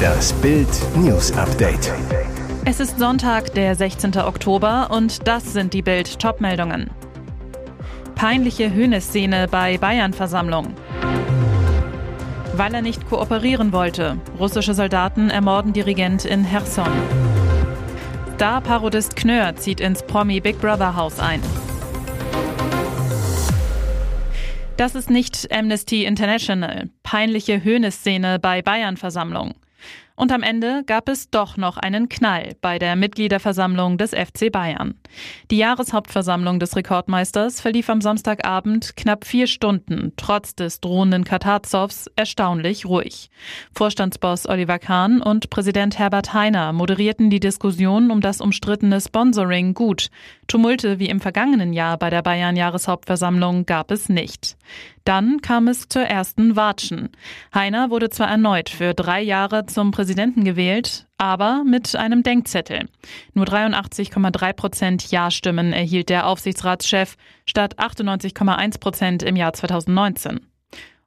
Das Bild News Update. Es ist Sonntag, der 16. Oktober und das sind die Bild Topmeldungen. Peinliche Höhnes-Szene bei Bayern-Versammlung. Weil er nicht kooperieren wollte. Russische Soldaten ermorden Dirigent in Herson. Star-Parodist Knör zieht ins Promi Big Brother Haus ein. Das ist nicht Amnesty International. Peinliche Höhnes-Szene bei Bayern-Versammlung. Und am Ende gab es doch noch einen Knall bei der Mitgliederversammlung des FC Bayern. Die Jahreshauptversammlung des Rekordmeisters verlief am Samstagabend knapp vier Stunden, trotz des drohenden Katarzows, erstaunlich ruhig. Vorstandsboss Oliver Kahn und Präsident Herbert Heiner moderierten die Diskussion um das umstrittene Sponsoring gut. Tumulte wie im vergangenen Jahr bei der Bayern-Jahreshauptversammlung gab es nicht. Dann kam es zur ersten Watschen. Heiner wurde zwar erneut für drei Jahre zum Präsidenten gewählt, aber mit einem Denkzettel. Nur 83,3 Prozent Ja-Stimmen erhielt der Aufsichtsratschef statt 98,1 Prozent im Jahr 2019.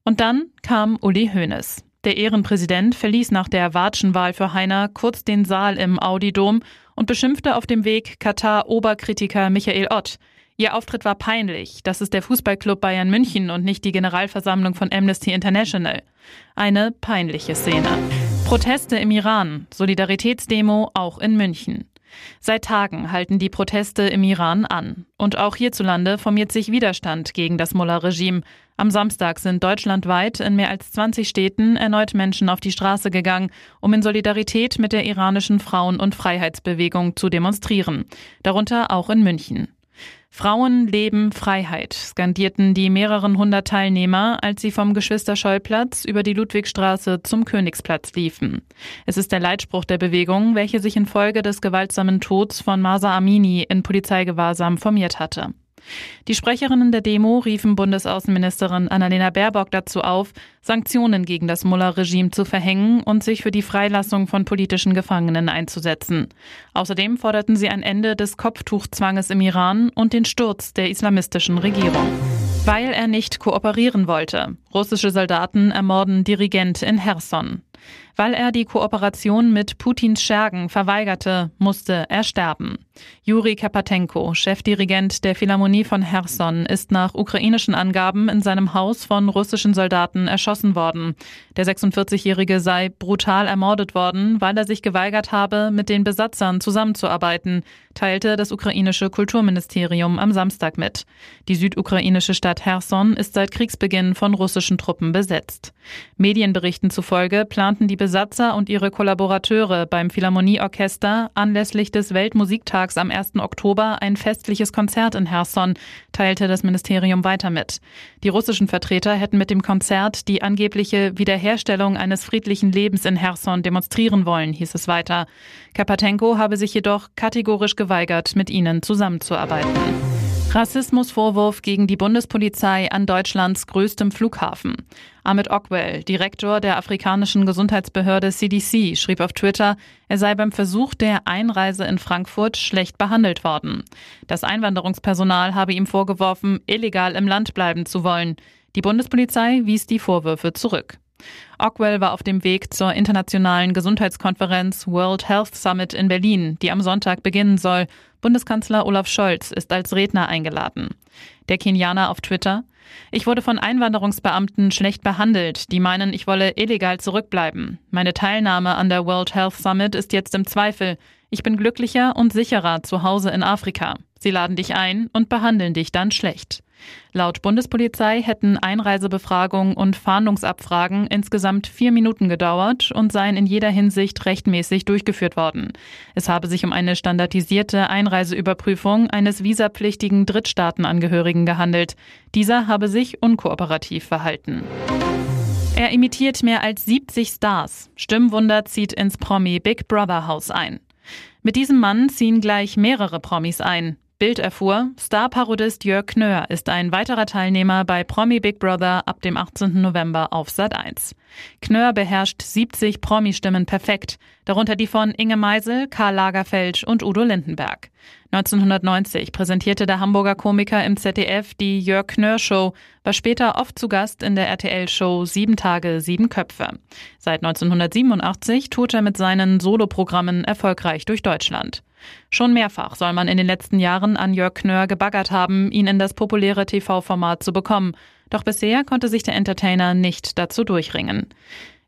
Und dann kam Uli Hoeneß. Der Ehrenpräsident verließ nach der Watschenwahl für Heiner kurz den Saal im Audi-Dom und beschimpfte auf dem Weg Katar-Oberkritiker Michael Ott. Ihr Auftritt war peinlich. Das ist der Fußballclub Bayern München und nicht die Generalversammlung von Amnesty International. Eine peinliche Szene. Proteste im Iran, Solidaritätsdemo auch in München. Seit Tagen halten die Proteste im Iran an. Und auch hierzulande formiert sich Widerstand gegen das Mullah-Regime. Am Samstag sind deutschlandweit in mehr als 20 Städten erneut Menschen auf die Straße gegangen, um in Solidarität mit der iranischen Frauen- und Freiheitsbewegung zu demonstrieren. Darunter auch in München. Frauen, Leben, Freiheit, skandierten die mehreren hundert Teilnehmer, als sie vom Geschwister-Scholl-Platz über die Ludwigstraße zum Königsplatz liefen. Es ist der Leitspruch der Bewegung, welche sich infolge des gewaltsamen Tods von Masa Amini in Polizeigewahrsam formiert hatte. Die Sprecherinnen der Demo riefen Bundesaußenministerin Annalena Baerbock dazu auf, Sanktionen gegen das Mullah-Regime zu verhängen und sich für die Freilassung von politischen Gefangenen einzusetzen. Außerdem forderten sie ein Ende des Kopftuchzwanges im Iran und den Sturz der islamistischen Regierung. Weil er nicht kooperieren wollte. Russische Soldaten ermorden Dirigent in Herson. Weil er die Kooperation mit Putins Schergen verweigerte, musste er sterben. Juri Kapatenko, Chefdirigent der Philharmonie von Herson, ist nach ukrainischen Angaben in seinem Haus von russischen Soldaten erschossen worden. Der 46-Jährige sei brutal ermordet worden, weil er sich geweigert habe, mit den Besatzern zusammenzuarbeiten, teilte das ukrainische Kulturministerium am Samstag mit. Die südukrainische Stadt Herson ist seit Kriegsbeginn von russischen Truppen besetzt. Medienberichten zufolge planten die Besatzer und ihre Kollaborateure beim Philharmonieorchester anlässlich des Weltmusiktags am 1. Oktober ein festliches Konzert in Herson, teilte das Ministerium weiter mit. Die russischen Vertreter hätten mit dem Konzert die angebliche Wiederherstellung eines friedlichen Lebens in Herson demonstrieren wollen, hieß es weiter. Kapatenko habe sich jedoch kategorisch geweigert, mit ihnen zusammenzuarbeiten. Rassismusvorwurf gegen die Bundespolizei an Deutschlands größtem Flughafen. Ahmed Ockwell, Direktor der afrikanischen Gesundheitsbehörde CDC, schrieb auf Twitter, er sei beim Versuch der Einreise in Frankfurt schlecht behandelt worden. Das Einwanderungspersonal habe ihm vorgeworfen, illegal im Land bleiben zu wollen. Die Bundespolizei wies die Vorwürfe zurück. Ockwell war auf dem Weg zur internationalen Gesundheitskonferenz World Health Summit in Berlin, die am Sonntag beginnen soll. Bundeskanzler Olaf Scholz ist als Redner eingeladen. Der Kenianer auf Twitter. Ich wurde von Einwanderungsbeamten schlecht behandelt, die meinen, ich wolle illegal zurückbleiben. Meine Teilnahme an der World Health Summit ist jetzt im Zweifel. Ich bin glücklicher und sicherer zu Hause in Afrika. Sie laden dich ein und behandeln dich dann schlecht. Laut Bundespolizei hätten Einreisebefragung und Fahndungsabfragen insgesamt vier Minuten gedauert und seien in jeder Hinsicht rechtmäßig durchgeführt worden. Es habe sich um eine standardisierte Einreiseüberprüfung eines visapflichtigen Drittstaatenangehörigen gehandelt. Dieser habe sich unkooperativ verhalten. Er imitiert mehr als 70 Stars. Stimmwunder zieht ins Promi Big Brother Haus ein. Mit diesem Mann ziehen gleich mehrere Promis ein. Bild erfuhr, Star-Parodist Jörg Knör ist ein weiterer Teilnehmer bei Promi Big Brother ab dem 18. November auf Sat 1. Knör beherrscht 70 Promi-Stimmen perfekt, darunter die von Inge Meisel, Karl Lagerfeld und Udo Lindenberg. 1990 präsentierte der Hamburger Komiker im ZDF die Jörg Knör Show, war später oft zu Gast in der RTL-Show Sieben Tage, Sieben Köpfe. Seit 1987 tourt er mit seinen Soloprogrammen erfolgreich durch Deutschland. Schon mehrfach soll man in den letzten Jahren an Jörg Knör gebaggert haben, ihn in das populäre TV-Format zu bekommen. Doch bisher konnte sich der Entertainer nicht dazu durchringen.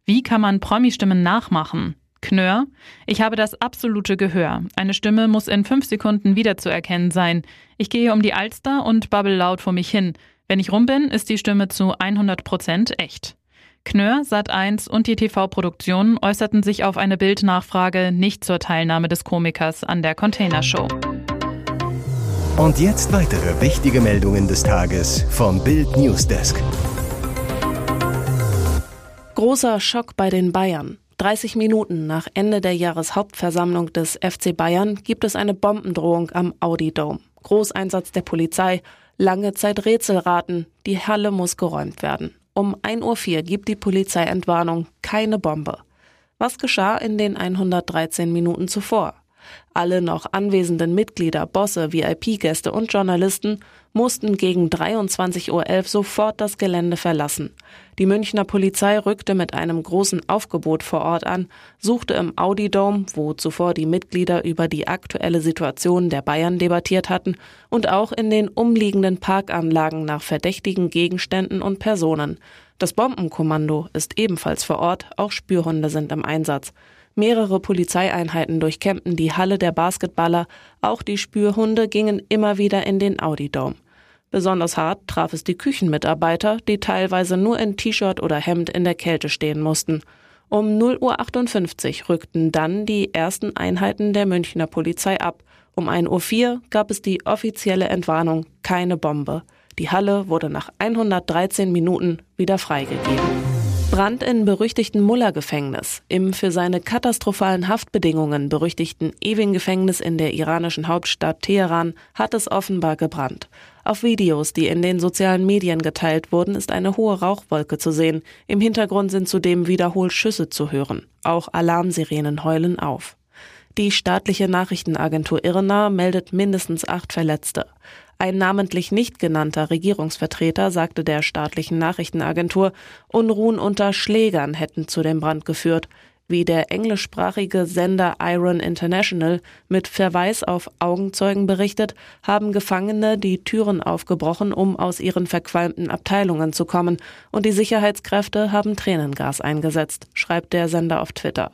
Wie kann man Promi-Stimmen nachmachen? Knör, ich habe das absolute Gehör. Eine Stimme muss in fünf Sekunden wiederzuerkennen sein. Ich gehe um die Alster und babbel laut vor mich hin. Wenn ich rum bin, ist die Stimme zu 100 Prozent echt. Knör, Sat1 und die TV-Produktion äußerten sich auf eine Bildnachfrage nicht zur Teilnahme des Komikers an der Containershow. Und jetzt weitere wichtige Meldungen des Tages vom Bild Newsdesk. Großer Schock bei den Bayern. 30 Minuten nach Ende der Jahreshauptversammlung des FC Bayern gibt es eine Bombendrohung am Audi Dome. Großeinsatz der Polizei, lange Zeit Rätselraten, die Halle muss geräumt werden. Um 1.04 Uhr gibt die Polizei Entwarnung, keine Bombe. Was geschah in den 113 Minuten zuvor? Alle noch anwesenden Mitglieder, Bosse, VIP-Gäste und Journalisten mussten gegen 23.11 Uhr sofort das Gelände verlassen. Die Münchner Polizei rückte mit einem großen Aufgebot vor Ort an, suchte im Audi Dome, wo zuvor die Mitglieder über die aktuelle Situation der Bayern debattiert hatten, und auch in den umliegenden Parkanlagen nach verdächtigen Gegenständen und Personen. Das Bombenkommando ist ebenfalls vor Ort, auch Spürhunde sind im Einsatz. Mehrere Polizeieinheiten durchkämmten die Halle der Basketballer, auch die Spürhunde gingen immer wieder in den Audi Dome. Besonders hart traf es die Küchenmitarbeiter, die teilweise nur in T-Shirt oder Hemd in der Kälte stehen mussten. Um 0.58 Uhr rückten dann die ersten Einheiten der Münchner Polizei ab. Um 1.04 Uhr gab es die offizielle Entwarnung, keine Bombe. Die Halle wurde nach 113 Minuten wieder freigegeben. Brand in berüchtigten Mullah-Gefängnis. Im für seine katastrophalen Haftbedingungen berüchtigten Ewing-Gefängnis in der iranischen Hauptstadt Teheran hat es offenbar gebrannt. Auf Videos, die in den sozialen Medien geteilt wurden, ist eine hohe Rauchwolke zu sehen. Im Hintergrund sind zudem wiederholt Schüsse zu hören. Auch Alarmsirenen heulen auf. Die staatliche Nachrichtenagentur IRNA meldet mindestens acht Verletzte. Ein namentlich nicht genannter Regierungsvertreter sagte der staatlichen Nachrichtenagentur, Unruhen unter Schlägern hätten zu dem Brand geführt. Wie der englischsprachige Sender Iron International mit Verweis auf Augenzeugen berichtet, haben Gefangene die Türen aufgebrochen, um aus ihren verqualmten Abteilungen zu kommen, und die Sicherheitskräfte haben Tränengas eingesetzt, schreibt der Sender auf Twitter.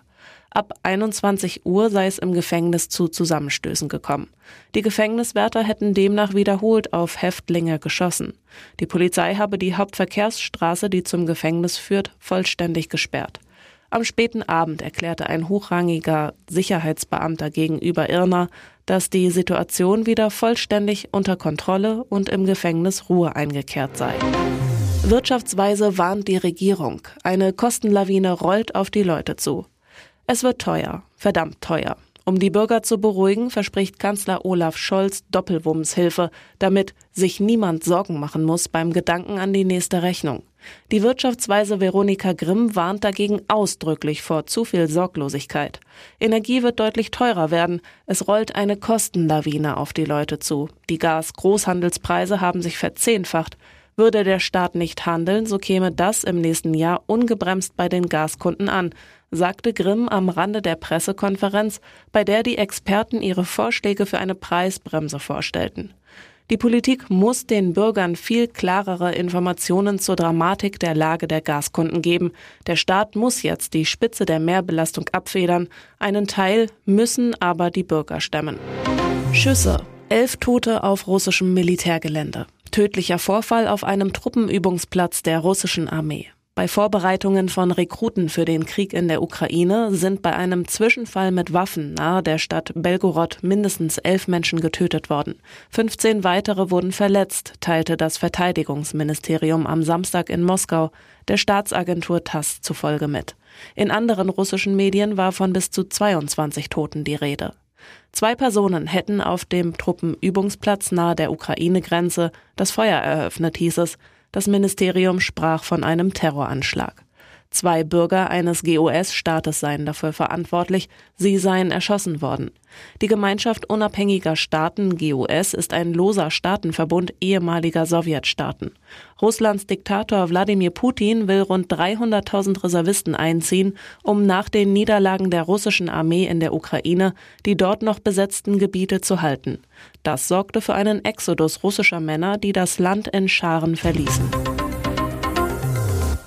Ab 21 Uhr sei es im Gefängnis zu Zusammenstößen gekommen. Die Gefängniswärter hätten demnach wiederholt auf Häftlinge geschossen. Die Polizei habe die Hauptverkehrsstraße, die zum Gefängnis führt, vollständig gesperrt. Am späten Abend erklärte ein hochrangiger Sicherheitsbeamter gegenüber Irna, dass die Situation wieder vollständig unter Kontrolle und im Gefängnis Ruhe eingekehrt sei. Wirtschaftsweise warnt die Regierung. Eine Kostenlawine rollt auf die Leute zu. Es wird teuer, verdammt teuer. Um die Bürger zu beruhigen, verspricht Kanzler Olaf Scholz Doppelwumms-Hilfe, damit sich niemand Sorgen machen muss beim Gedanken an die nächste Rechnung. Die Wirtschaftsweise Veronika Grimm warnt dagegen ausdrücklich vor zu viel Sorglosigkeit. Energie wird deutlich teurer werden. Es rollt eine Kostenlawine auf die Leute zu. Die Gas-Großhandelspreise haben sich verzehnfacht. Würde der Staat nicht handeln, so käme das im nächsten Jahr ungebremst bei den Gaskunden an, sagte Grimm am Rande der Pressekonferenz, bei der die Experten ihre Vorschläge für eine Preisbremse vorstellten. Die Politik muss den Bürgern viel klarere Informationen zur Dramatik der Lage der Gaskunden geben. Der Staat muss jetzt die Spitze der Mehrbelastung abfedern. Einen Teil müssen aber die Bürger stemmen. Schüsse. Elf Tote auf russischem Militärgelände. Tödlicher Vorfall auf einem Truppenübungsplatz der russischen Armee. Bei Vorbereitungen von Rekruten für den Krieg in der Ukraine sind bei einem Zwischenfall mit Waffen nahe der Stadt Belgorod mindestens elf Menschen getötet worden. 15 weitere wurden verletzt, teilte das Verteidigungsministerium am Samstag in Moskau der Staatsagentur TASS zufolge mit. In anderen russischen Medien war von bis zu 22 Toten die Rede. Zwei Personen hätten auf dem Truppenübungsplatz nahe der Ukraine-Grenze das Feuer eröffnet, hieß es. Das Ministerium sprach von einem Terroranschlag. Zwei Bürger eines GOS-Staates seien dafür verantwortlich, sie seien erschossen worden. Die Gemeinschaft unabhängiger Staaten GOS ist ein loser Staatenverbund ehemaliger Sowjetstaaten. Russlands Diktator Wladimir Putin will rund 300.000 Reservisten einziehen, um nach den Niederlagen der russischen Armee in der Ukraine die dort noch besetzten Gebiete zu halten. Das sorgte für einen Exodus russischer Männer, die das Land in Scharen verließen.